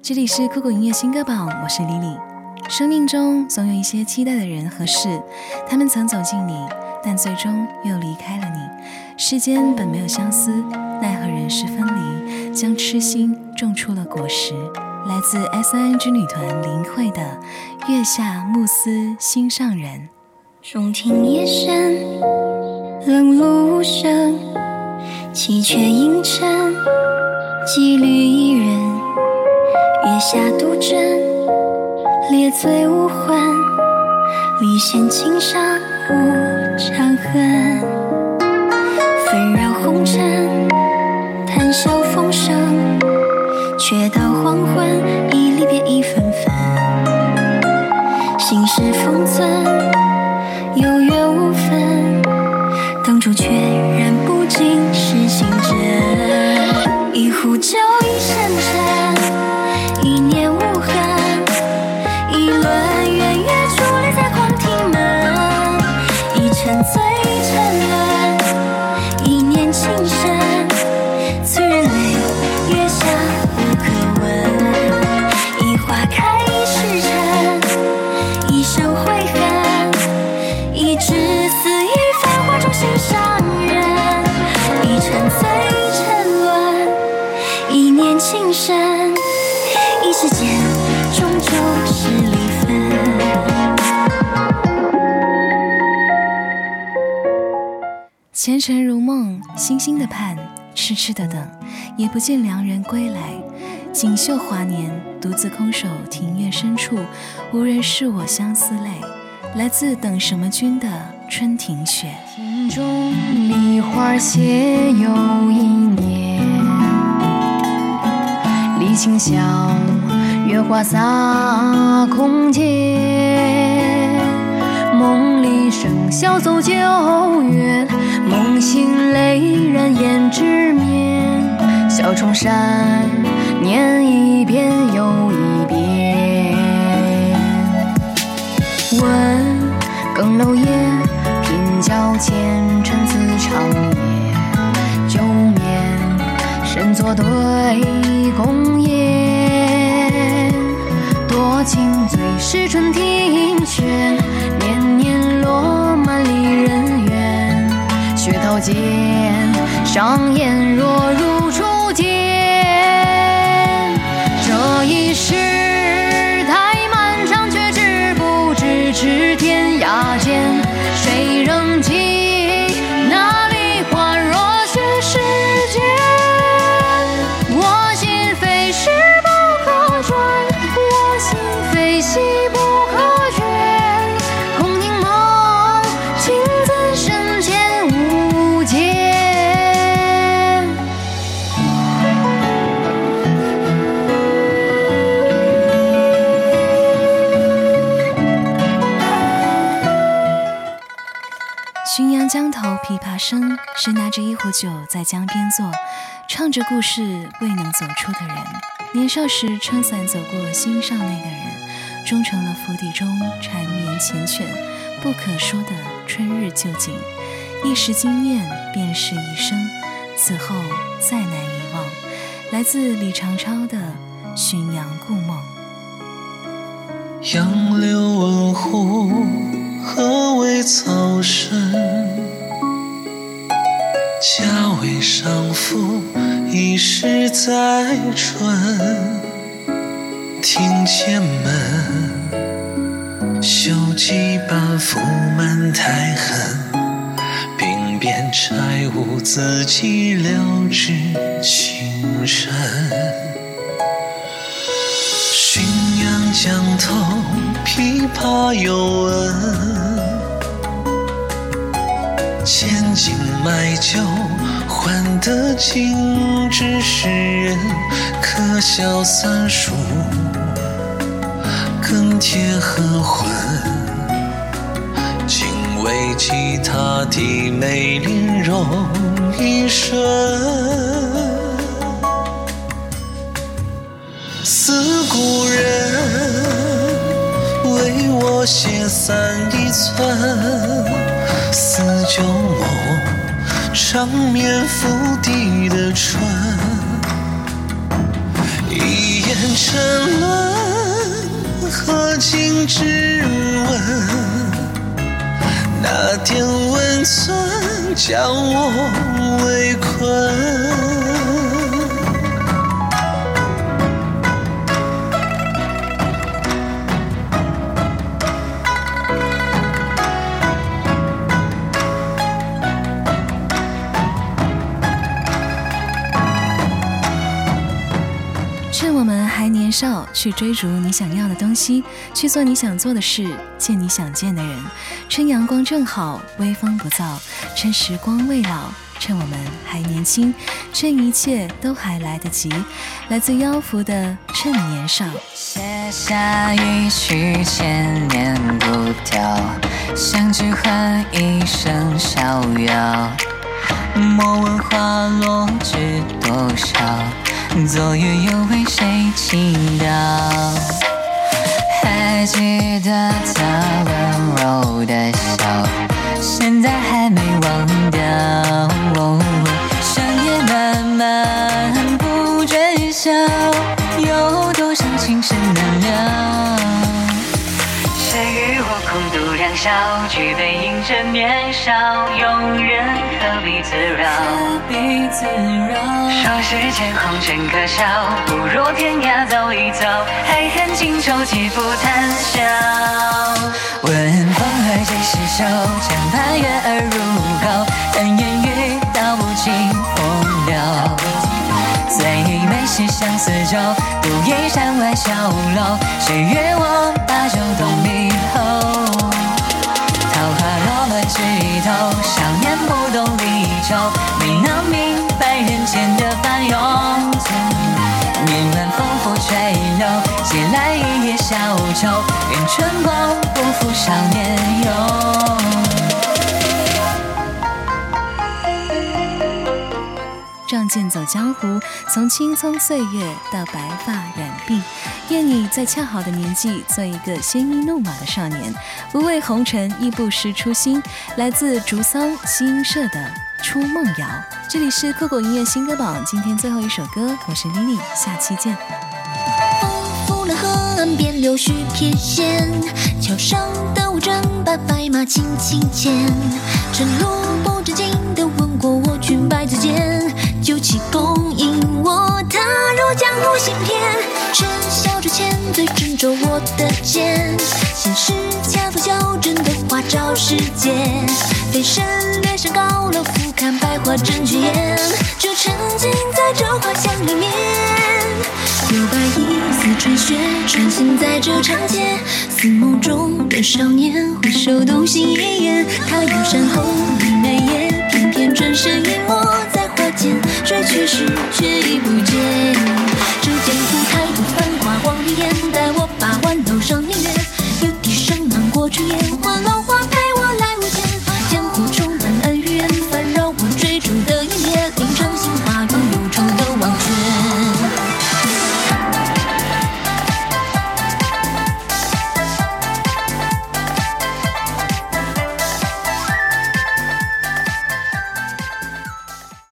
这里是酷狗音乐新歌榜，我是 Lily。生命中总有一些期待的人和事，他们曾走进你，但最终又离开了你。世间本没有相思，奈何人世分离，将痴心种出了果实。来自 S N 之女团林慧的《月下慕思心上人》。中庭夜深，冷露无声，凄却阴沉，羁旅一人。月下独枕，列醉无魂，离弦琴上无长恨。前尘如梦，星星的盼，痴痴的等，也不见良人归来。锦绣华年，独自空守庭院深处，无人视我相思泪。来自等什么君的春庭雪。庭中梨花谢又一年，离情笑。月华洒空间，梦里笙箫奏旧怨，梦醒泪染胭脂面。小重山，念一遍又一遍。问更楼夜，颦角浅沉自长夜。旧眠，深作对宫夜。情最是春庭雪，间，上烟若江头琵琶声是拿着一壶酒在江边坐，唱着故事未能走出的人。年少时撑伞走过心上那个人，终成了府邸中缠绵缱绻、不可说的春日旧景。一时惊艳，便是一生，此后再难遗忘。来自李长超的《浔阳故梦》。杨柳问湖，何为草深？家为上妇，一时在春。庭前门，锈迹斑覆满苔痕。鬓边柴屋，自己了至清晨。浔阳江头，琵琶又闻。千金买酒，换得今之诗人。可笑三数，更添何魂？今为其他的美玲容一瞬。思故人，为我写散一寸。似旧梦，长眠伏地的船。一眼沉沦，何竟质问？那点温存将我围困。趁我们还年少去追逐你想要的东西，去做你想做的事，见你想见的人。趁阳光正好，微风不燥，趁时光未老，趁我们还年轻，趁一切都还来得及。来自妖符的《趁年少》。写下一曲千年不掉，相聚换一生逍遥。莫问花落知多少。昨夜又为谁倾倒？还记得他温柔的笑，现在还没忘掉。深夜漫漫共度良宵？举杯饮着年少，庸人何必自扰？说世间红尘可笑，不如天涯走一走，爱恨情仇岂复谈笑？问风儿几时休？江畔月儿如钩，但烟雨道不尽风流。最美是相思酒，独倚山外小楼，谁约我把酒东愿春光不负少年游。仗剑走江湖，从青葱岁月到白发染鬓，愿你在恰好的年纪做一个鲜衣怒马的少年，不畏红尘，亦不失初心。来自竹桑新社的《初梦谣》，这里是酷狗音乐新歌榜，今天最后一首歌，我是 Lily，下期见。边柳絮翩跹，桥上的无证把白马轻轻牵，晨露不知尽的吻过我裙摆之间。酒气供应我踏入江湖行骗，趁笑之前最珍重我的剑，现实恰逢小镇的花招世界，飞身掠上高楼俯瞰百花争绝艳，就沉浸在这花香里面。在这长街，似梦中的少年，回首动心一眼，他有山后你眉眼，偏偏转身一抹。追去时，却